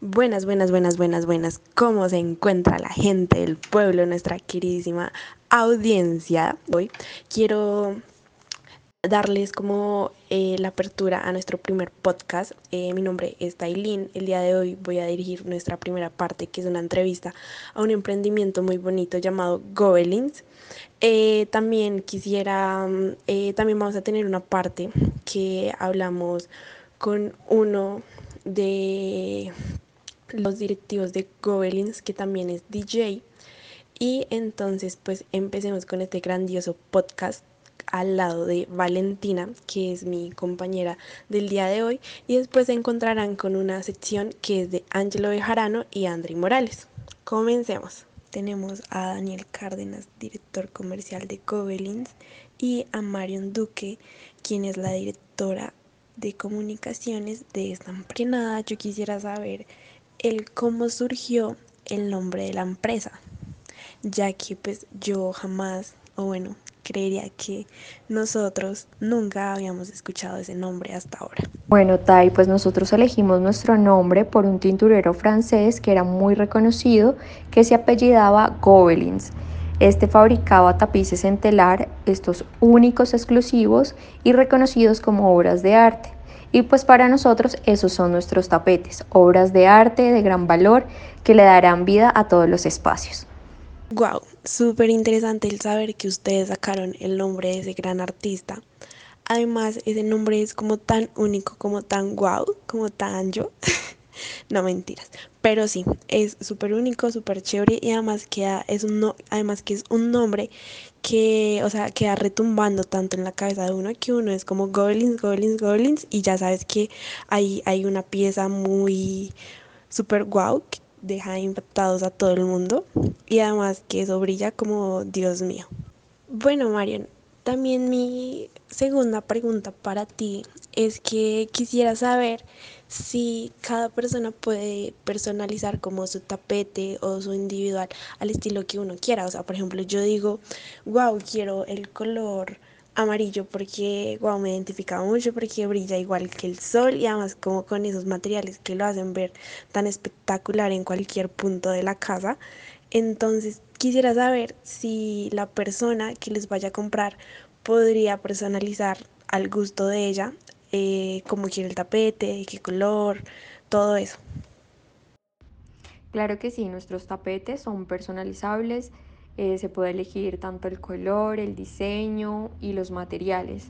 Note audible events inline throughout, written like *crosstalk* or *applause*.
Buenas, buenas, buenas, buenas, buenas. ¿Cómo se encuentra la gente del pueblo, nuestra queridísima audiencia? Hoy quiero darles como eh, la apertura a nuestro primer podcast. Eh, mi nombre es Tailin. El día de hoy voy a dirigir nuestra primera parte, que es una entrevista a un emprendimiento muy bonito llamado Gobelins. Eh, también quisiera, mm, también vamos a tener una parte que hablamos con uno de los directivos de Gobelins, que también es DJ. Y entonces pues empecemos con este grandioso podcast al lado de Valentina, que es mi compañera del día de hoy, y después se encontrarán con una sección que es de Angelo Bejarano y Andri Morales. Comencemos. Tenemos a Daniel Cárdenas, director comercial de Gobelins, y a Marion Duque, quien es la directora de comunicaciones de esta empresa. Que nada, yo quisiera saber el cómo surgió el nombre de la empresa, ya que pues yo jamás, o bueno, creería que nosotros nunca habíamos escuchado ese nombre hasta ahora. Bueno, Tai, pues nosotros elegimos nuestro nombre por un tinturero francés que era muy reconocido, que se apellidaba Gobelins. Este fabricaba tapices en telar, estos únicos, exclusivos y reconocidos como obras de arte. Y pues para nosotros esos son nuestros tapetes, obras de arte de gran valor que le darán vida a todos los espacios. Wow, súper interesante el saber que ustedes sacaron el nombre de ese gran artista. Además, ese nombre es como tan único, como tan wow, como tan yo. *laughs* no mentiras, pero sí, es súper único, súper chévere y además que es un no, además que es un nombre que, o sea, queda retumbando tanto en la cabeza de uno que uno es como goblins, goblins, goblins y ya sabes que hay, hay una pieza muy súper guau que deja impactados a todo el mundo y además que eso brilla como Dios mío. Bueno, Marion, también mi segunda pregunta para ti es que quisiera saber si cada persona puede personalizar como su tapete o su individual al estilo que uno quiera. O sea, por ejemplo, yo digo, wow, quiero el color amarillo porque, wow, me identifica mucho porque brilla igual que el sol y además como con esos materiales que lo hacen ver tan espectacular en cualquier punto de la casa. Entonces, quisiera saber si la persona que les vaya a comprar podría personalizar al gusto de ella eh, cómo quiere el tapete, qué color, todo eso. Claro que sí, nuestros tapetes son personalizables, eh, se puede elegir tanto el color, el diseño y los materiales.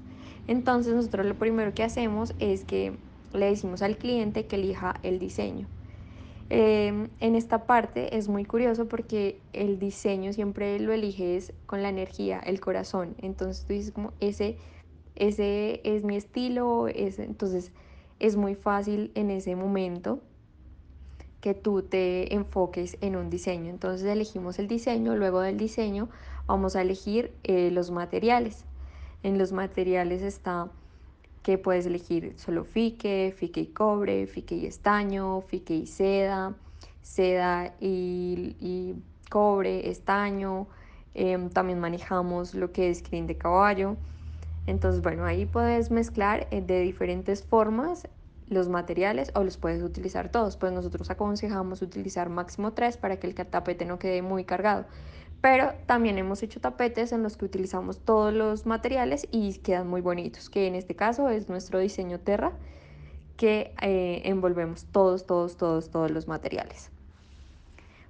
Entonces nosotros lo primero que hacemos es que le decimos al cliente que elija el diseño. Em, en esta parte es muy curioso porque el diseño siempre lo eliges con la energía, el corazón. Entonces tú dices como ese ese es mi estilo, entonces es muy fácil en ese momento que tú te enfoques en un diseño. Entonces elegimos el diseño, luego del diseño vamos a elegir eh, los materiales. En los materiales está que puedes elegir solo fique, fique y cobre, fique y estaño, fique y seda, seda y, cobre, estaño. Em, también manejamos lo que es crin de caballo. Entonces, bueno, ahí puedes mezclar eh, de diferentes formas los materiales o los puedes utilizar todos. Pues nosotros aconsejamos utilizar máximo tres para que el tapete no quede muy cargado. Pero también hemos hecho tapetes en los que utilizamos todos los materiales y quedan muy bonitos, que en este caso es nuestro diseño Terra, que eh, envolvemos todos, todos, todos, todos los materiales.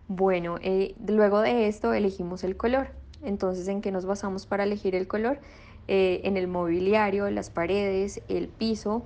Bueno, eh, luego de esto elegimos el color. Entonces, ¿en qué nos basamos para elegir el color? Eh, en el mobiliario, las paredes, el piso,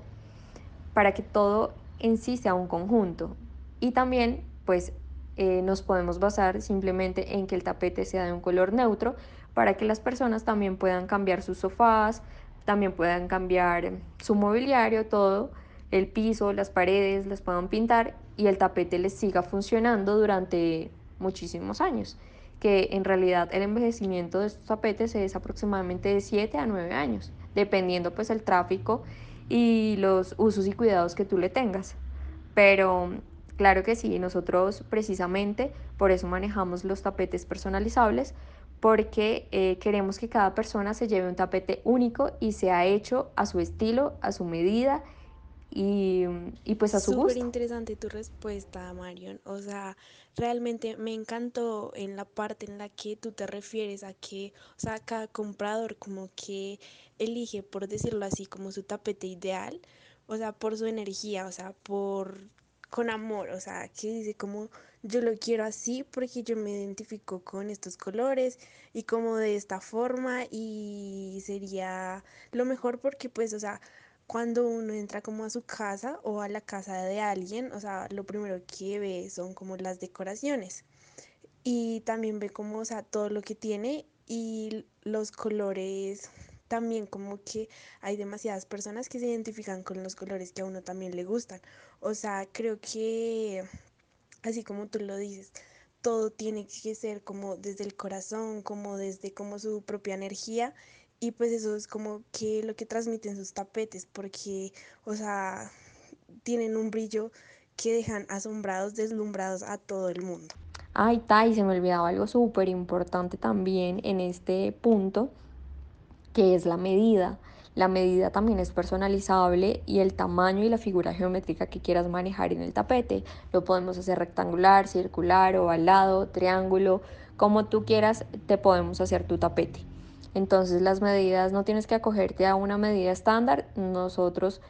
para que todo en sí sea un conjunto. Y también, pues, eh, nos podemos basar simplemente en que el tapete sea de un color neutro para que las personas también puedan cambiar sus sofás, también puedan cambiar su mobiliario, todo, el piso, las paredes, las puedan pintar y el tapete les siga funcionando durante muchísimos años que en realidad el envejecimiento de estos tapetes es aproximadamente de 7 a 9 años, dependiendo pues el tráfico y los usos y cuidados que tú le tengas. Pero claro que sí, nosotros precisamente por eso manejamos los tapetes personalizables, porque eh, queremos que cada persona se lleve un tapete único y sea hecho a su estilo, a su medida y, pues a su Súper gusto. interesante tu respuesta, Marion. O sea, realmente me encantó en la parte en la que tú te refieres a que, o sea, cada comprador como que elige, por decirlo así, como su tapete ideal, o sea, por su energía, o sea, por con amor, o sea, que dice como yo lo quiero así porque yo me identifico con estos colores y como de esta forma y sería lo mejor porque pues, o sea, cuando uno entra como a su casa o a la casa de alguien, o sea, lo primero que ve son como las decoraciones y también ve como, o sea, todo lo que tiene y los colores también como que hay demasiadas personas que se identifican con los colores que a uno también le gustan. O sea, creo que así como tú lo dices, todo tiene que ser como desde el corazón, como desde como su propia energía y pues eso es como que lo que transmiten sus tapetes porque, o sea, tienen un brillo que dejan asombrados, deslumbrados a todo el mundo. Ay, Tai, se me olvidaba algo súper importante también en este punto, que es la medida. La medida también es personalizable y el tamaño y la figura geométrica que quieras manejar en el tapete. Lo podemos hacer rectangular, circular, ovalado, triángulo, como tú quieras, te podemos hacer tu tapete. Entonces las medidas no tienes que acogerte a una medida estándar. Nosotros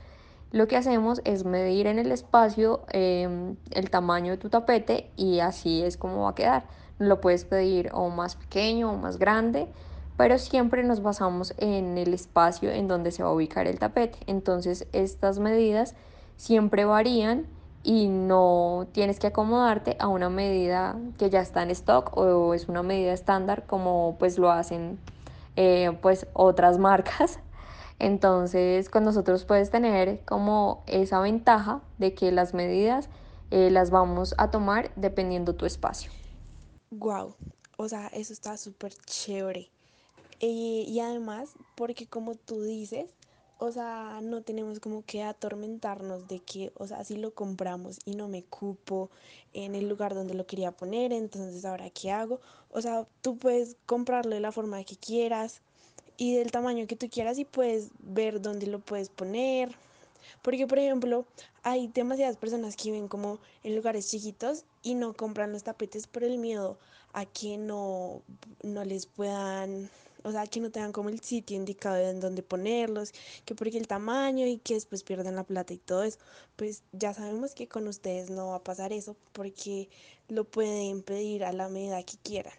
lo que hacemos es medir en el espacio eh, el tamaño de tu tapete y así es como va a quedar. Lo puedes pedir o más pequeño o más grande, pero siempre nos basamos en el espacio en donde se va a ubicar el tapete. Entonces estas medidas siempre varían y no tienes que acomodarte a una medida que ya está en stock o es una medida estándar como pues lo hacen eh, pues otras *laughs* marcas entonces, con nosotros puedes tener como esa ventaja de que las medidas eh, las vamos a tomar dependiendo tu espacio. Wow, o sea, eso está súper chévere. Eh, y además, porque como tú dices, o sea, no tenemos como que atormentarnos de que, o sea, si lo compramos y no me cupo en el lugar donde lo quería poner, entonces ahora qué hago. O sea, tú puedes comprarlo de la forma que quieras y del tamaño que tú quieras y puedes ver dónde lo puedes poner, porque, por ejemplo, hay demasiadas personas que viven como en lugares chiquitos y no compran los tapetes por el miedo a que no, no les puedan, o sea, que no tengan como el sitio indicado en donde ponerlos, que porque el tamaño y que después pierdan la plata y todo eso. Pues ya sabemos que con ustedes no va a pasar eso porque lo pueden pedir a la medida que quieran.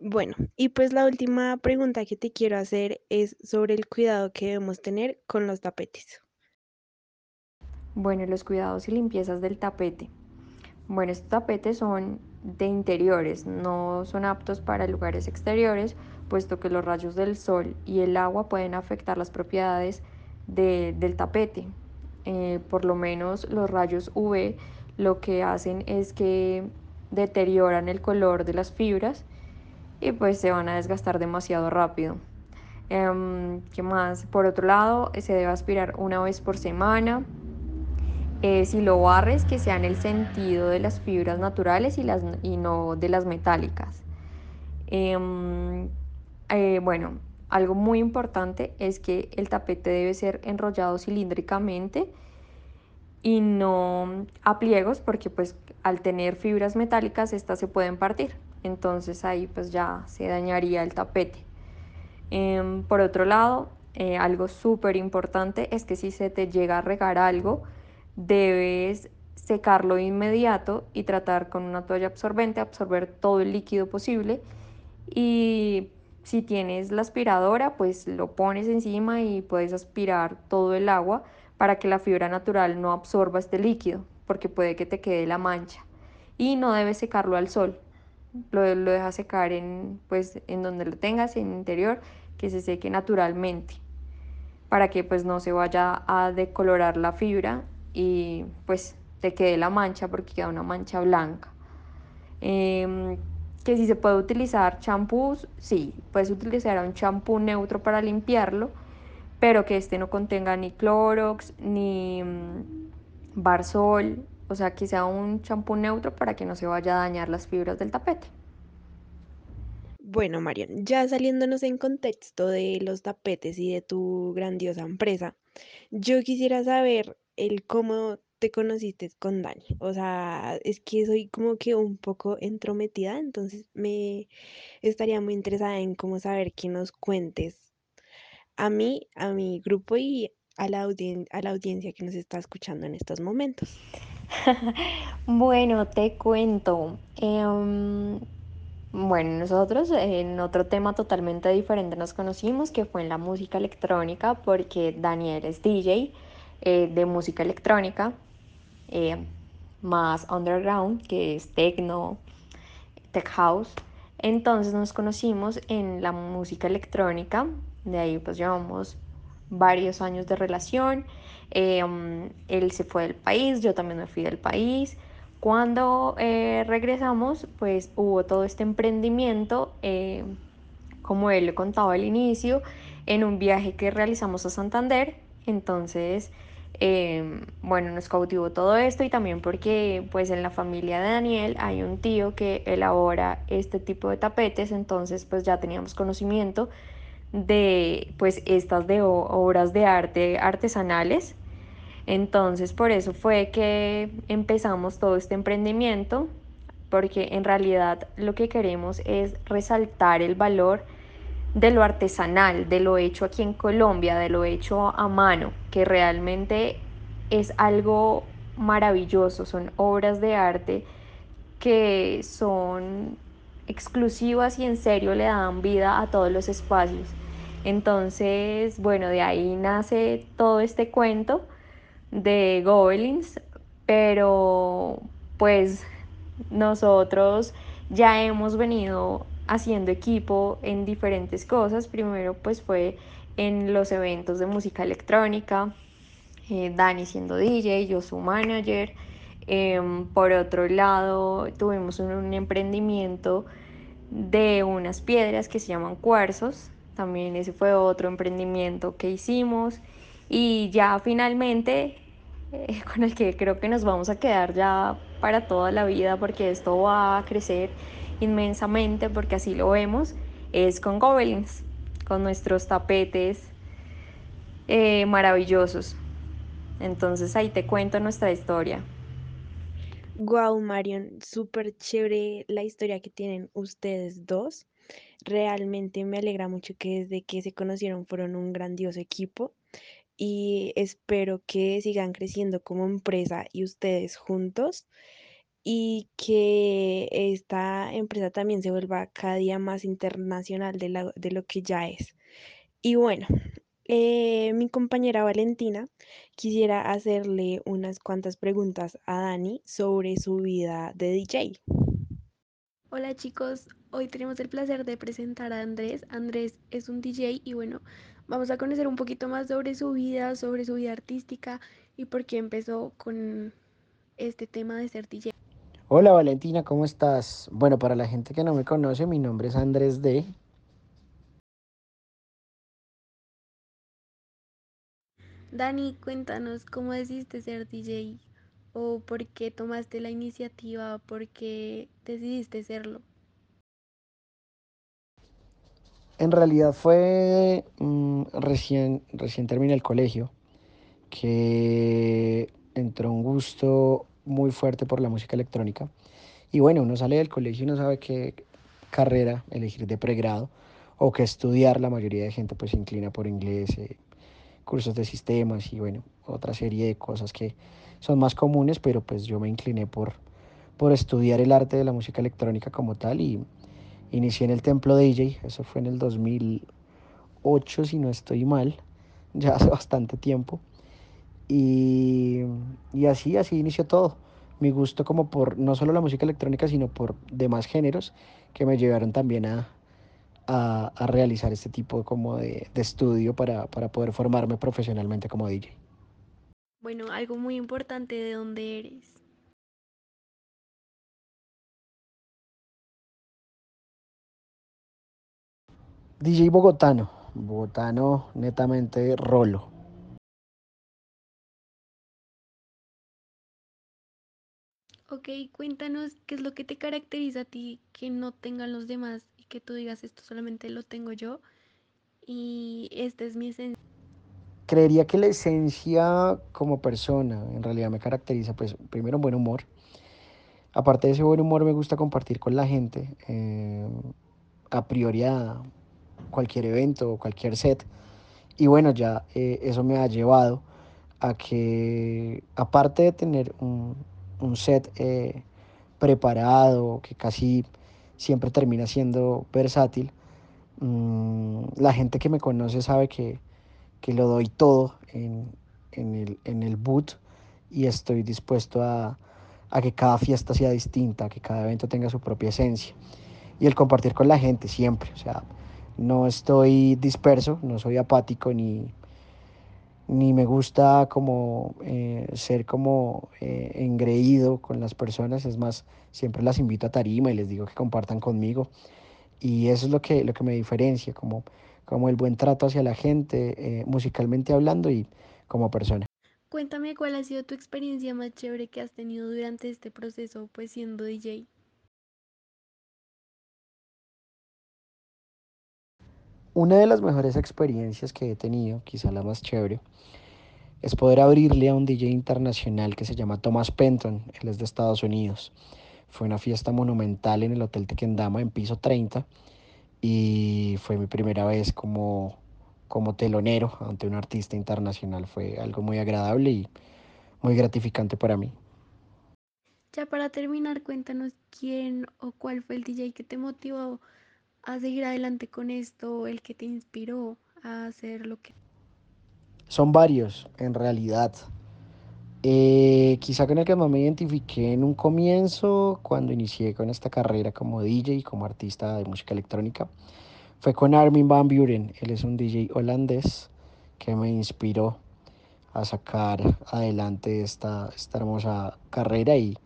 Bueno, y pues la última pregunta que te quiero hacer es sobre el cuidado que debemos tener con los tapetes. Bueno, los cuidados y limpiezas del tapete. Bueno, estos tapetes son de interiores, no son aptos para lugares exteriores, puesto que los rayos del sol y el agua pueden afectar las propiedades de, del tapete. Eh, por lo menos los rayos UV lo que hacen es que deterioran el color de las fibras y pues se van a desgastar demasiado rápido. Eh, ¿Qué más? Por otro lado, se debe aspirar una vez por semana. Eh, si lo barres, que sea en el sentido de las fibras naturales y, las, y no de las metálicas. Eh, eh, bueno, algo muy importante es que el tapete debe ser enrollado cilíndricamente y no a pliegos porque pues al tener fibras metálicas estas se pueden partir entonces ahí pues ya se dañaría el tapete. Eh, por otro lado, eh, algo súper importante es que si se te llega a regar algo, debes secarlo de inmediato y tratar con una toalla absorbente, absorber todo el líquido posible. Y si tienes la aspiradora, pues lo pones encima y puedes aspirar todo el agua para que la fibra natural no absorba este líquido, porque puede que te quede la mancha. Y no debes secarlo al sol, lo, dejas secar en, pues, en donde lo tengas, en el interior, que se seque naturalmente, para que pues no se vaya a decolorar la fibra y pues te quede la mancha porque queda una mancha blanca. Eh, que si se puede utilizar champús, sí, puedes utilizar un champú neutro para limpiarlo, pero que este no contenga ni clorox, ni um, barsol, o sea, que sea un champú neutro para que no se vaya a dañar las fibras del tapete. Bueno, Marian, ya saliéndonos en contexto de los tapetes y de tu grandiosa empresa, Yo quisiera saber el cómo te conociste con Dani. O sea, es que soy como que un poco entrometida, entonces me estaría muy interesada en cómo saber que nos cuentes a mí, a mi grupo y a la audien- a la audiencia que nos está escuchando en estos momentos. *laughs* Bueno, te cuento. Em, bueno, nosotros en otro tema totalmente diferente nos conocimos, que fue en la música electrónica, porque Daniel es DJ eh, de música electrónica, eh, más underground, que es techno, tech house. Entonces nos conocimos en la música electrónica, de ahí pues llevamos varios años de relación. Eh, um, él se fue del país, yo también me fui del país. Cuando eh, regresamos, pues hubo todo este emprendimiento, como él le contaba al inicio, en un viaje que realizamos a Santander. Entonces, eh, bueno, nos cautivó todo esto y también porque pues en la familia de Daniel hay un tío que elabora este tipo de tapetes, entonces pues ya teníamos conocimiento de pues estas de obras de arte artesanales. Entonces por eso fue que empezamos todo este emprendimiento, porque en realidad lo que queremos es resaltar el valor de lo artesanal, de lo hecho aquí en Colombia, de lo hecho a mano, que realmente es algo maravilloso, son obras de arte que son exclusivas y en serio le dan vida a todos los espacios. Entonces, bueno, de ahí nace todo este cuento de Goblins, pero pues nosotros ya hemos venido haciendo equipo en diferentes cosas. Primero pues fue en los eventos de música electrónica, eh, Dani siendo DJ, yo su manager. Eh, por otro lado, tuvimos un, emprendimiento de unas piedras que se llaman cuarzos. También ese fue otro emprendimiento que hicimos. Y ya finalmente, eh, *laughs* con el que creo que nos vamos a quedar ya para toda la vida, porque esto va a crecer inmensamente, porque así lo vemos, es con Goblins, con nuestros tapetes eh, maravillosos. Entonces ahí te cuento nuestra historia. Wow, Marion, súper chévere la historia que tienen ustedes dos. Realmente me alegra mucho que desde que se conocieron fueron un grandioso equipo y espero que sigan creciendo como empresa y ustedes juntos y que esta empresa también se vuelva cada día más internacional de, la, de lo que ya es. Y bueno, eh, mi compañera Valentina quisiera hacerle unas cuantas preguntas a Dani sobre su vida de DJ. Hola chicos, hoy tenemos el placer de presentar a Andrés. Andrés es un DJ y bueno, vamos a conocer un poquito más sobre su vida, sobre su vida artística y por qué empezó con este tema de ser DJ. Hola Valentina, ¿cómo estás? Bueno, para la gente que no me conoce, mi nombre es Andrés D. Dani, cuéntanos cómo decidiste ser DJ o por qué tomaste la iniciativa, por qué decidiste serlo. En realidad fue mmm, recién, recién terminé el colegio, que entró un gusto muy fuerte por la música electrónica. Y bueno, uno sale del colegio y no sabe qué carrera elegir de pregrado o qué estudiar. La mayoría de gente pues se inclina por inglés, eh, cursos de sistemas y bueno, otra serie de cosas que son más comunes, pero pues yo me incliné por, por estudiar el arte de la música electrónica como tal y inicié en el templo DJ, eso fue en el 2008 si no estoy mal, *laughs* ya hace bastante tiempo. Y, y así, así inició todo. Mi gusto como por no solo la música electrónica, sino por demás géneros que me llevaron también a, a, a realizar este tipo como de, de estudio para, para poder formarme profesionalmente como DJ. Bueno, algo muy importante de dónde eres. DJ bogotano, bogotano netamente rolo. Ok, cuéntanos qué es lo que te caracteriza a ti que no tengan los demás y que tú digas esto solamente lo tengo yo y esta es mi esencia. creería que la esencia como persona en realidad me caracteriza, pues primero un buen humor. Aparte de ese buen humor me gusta compartir con la gente. Eh, a priori a cualquier evento o cualquier set. Y bueno, ya eh, eso me ha llevado a que, aparte de tener un, un set eh, preparado, que casi siempre termina siendo versátil, mmm, la gente que me conoce sabe que, que lo doy todo en, en, el, en el boot y estoy dispuesto a, a que cada fiesta sea distinta, que cada evento tenga su propia esencia y el compartir con la gente siempre. O sea, no estoy disperso, no soy apático ni, ni me gusta como eh, ser como eh, engreído con las personas. Es más, siempre las invito a tarima y les digo que compartan conmigo. Y eso es lo que, lo que me diferencia, como, como el buen trato hacia la gente, eh, musicalmente hablando y como persona. Cuéntame cuál ha sido tu experiencia más chévere que has tenido durante este proceso, pues siendo DJ. Una de las mejores experiencias que he tenido, quizá la más chévere, es poder abrirle a un DJ internacional que se llama Thomas Penton, él es de Estados Unidos. Fue una fiesta monumental en el Hotel Tequendama en piso 30 y fue mi primera vez como, como telonero ante un artista internacional. Fue algo muy agradable y muy gratificante para mí. Ya para terminar, cuéntanos quién o cuál fue el DJ que te motivó a seguir adelante con esto, el que te inspiró a hacer lo que... Son varios, en realidad. Eh, quizá con el que más me identifiqué en un comienzo, cuando inicié con esta carrera como DJ y como artista de música electrónica, fue con Armin Van Buren. Él es un DJ holandés que me inspiró a sacar adelante esta, esta hermosa carrera y,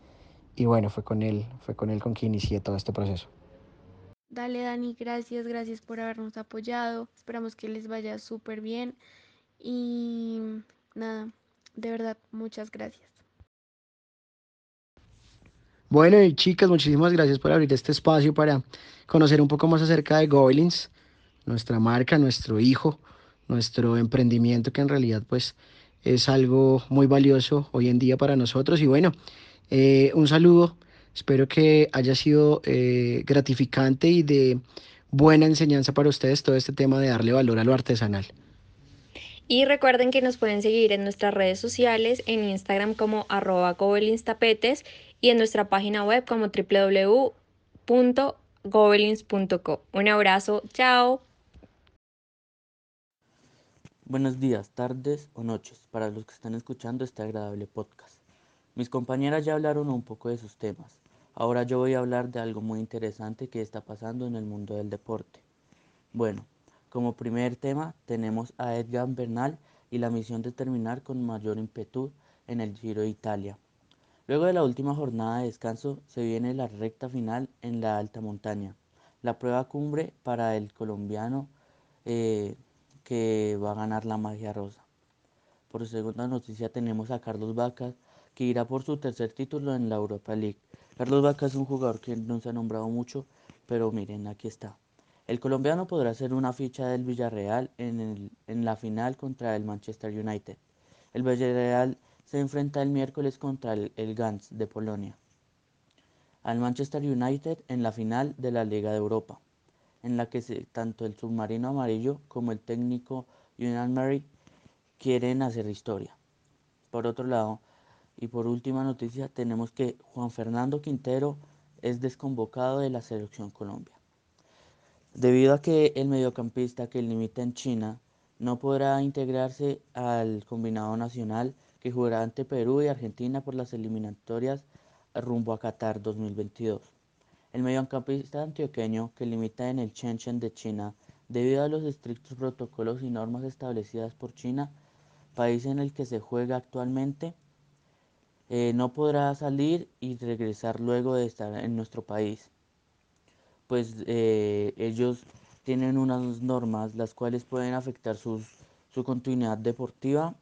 y bueno, fue con él, fue con él con quien inicié todo este proceso. Dale Dani, gracias, gracias por habernos apoyado. Esperamos que les vaya súper bien y nada, de verdad, muchas gracias. Bueno, y chicas, muchísimas gracias por abrir este espacio para conocer un poco más acerca de Goblins, nuestra marca, nuestro hijo, nuestro emprendimiento que en realidad pues es algo muy valioso hoy en día para nosotros. Y bueno, eh, un saludo, espero que haya sido eh, gratificante y de buena enseñanza para ustedes todo este tema de darle valor a lo artesanal. Y recuerden que nos pueden seguir en nuestras redes sociales, en Instagram como arroba tapetes y en nuestra página web como www.gobelins.co. Un abrazo, chao. Buenos días, tardes o noches para los que están escuchando este agradable podcast. Mis compañeras ya hablaron un poco de sus temas. Ahora yo voy a hablar de algo muy interesante que está pasando en el mundo del deporte. Bueno, como primer tema tenemos a Edgar Bernal y la misión de terminar con mayor impetu en el Giro de Italia. Luego de la última jornada de descanso se viene la recta final en la alta montaña, la prueba cumbre para el colombiano eh, que va a ganar la magia rosa. Por segunda noticia tenemos a Carlos Vacas que irá por su tercer título en la Europa League. Carlos Vacas es un jugador que no se ha nombrado mucho, pero miren, aquí está. El colombiano podrá ser una ficha del Villarreal en, el, en, la final contra el Manchester United. El Villarreal se enfrenta el miércoles contra el, el Gans de Polonia. Al Manchester United en la final de la Liga de Europa, en la que tanto el submarino amarillo como el técnico Union Mary quieren hacer historia. Por otro lado, y por última noticia, tenemos que Juan Fernando Quintero es desconvocado de la selección Colombia. Debido a que el mediocampista que limita en China no podrá integrarse al combinado nacional que jugará ante Perú y Argentina por las eliminatorias rumbo a Qatar 2022. El mediocampista antioqueño que limita en el Shenzhen de China debido a los estrictos protocolos y normas establecidas por China, país en el que se juega actualmente, eh, no podrá salir y regresar luego de estar en nuestro país pues eh, ellos tienen unas normas las cuales pueden afectar su continuidad deportiva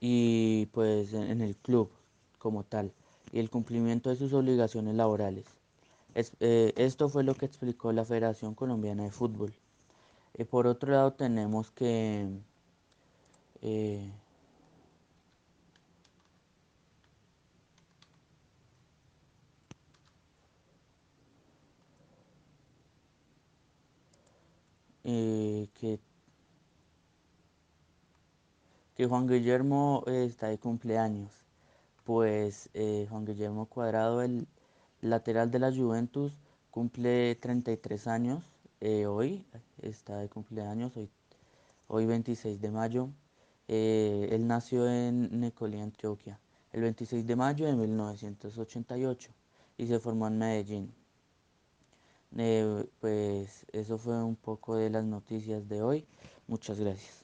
y pues en, el club como tal y el cumplimiento de sus obligaciones laborales. Es, eh, esto fue lo que explicó la Federación Colombiana de Fútbol. Por otro lado tenemos que eh, que, que Juan Guillermo eh, está de cumpleaños. Pues eh, Juan Guillermo Cuadrado, el lateral de la Juventus, cumple 33 años hoy, está de cumpleaños, hoy, hoy 26 de mayo. Él nació en Necolí, Antioquia, el 26 de mayo de 1988 y se formó en Medellín. Eh, pues eso fue un poco de las noticias de hoy. Muchas gracias.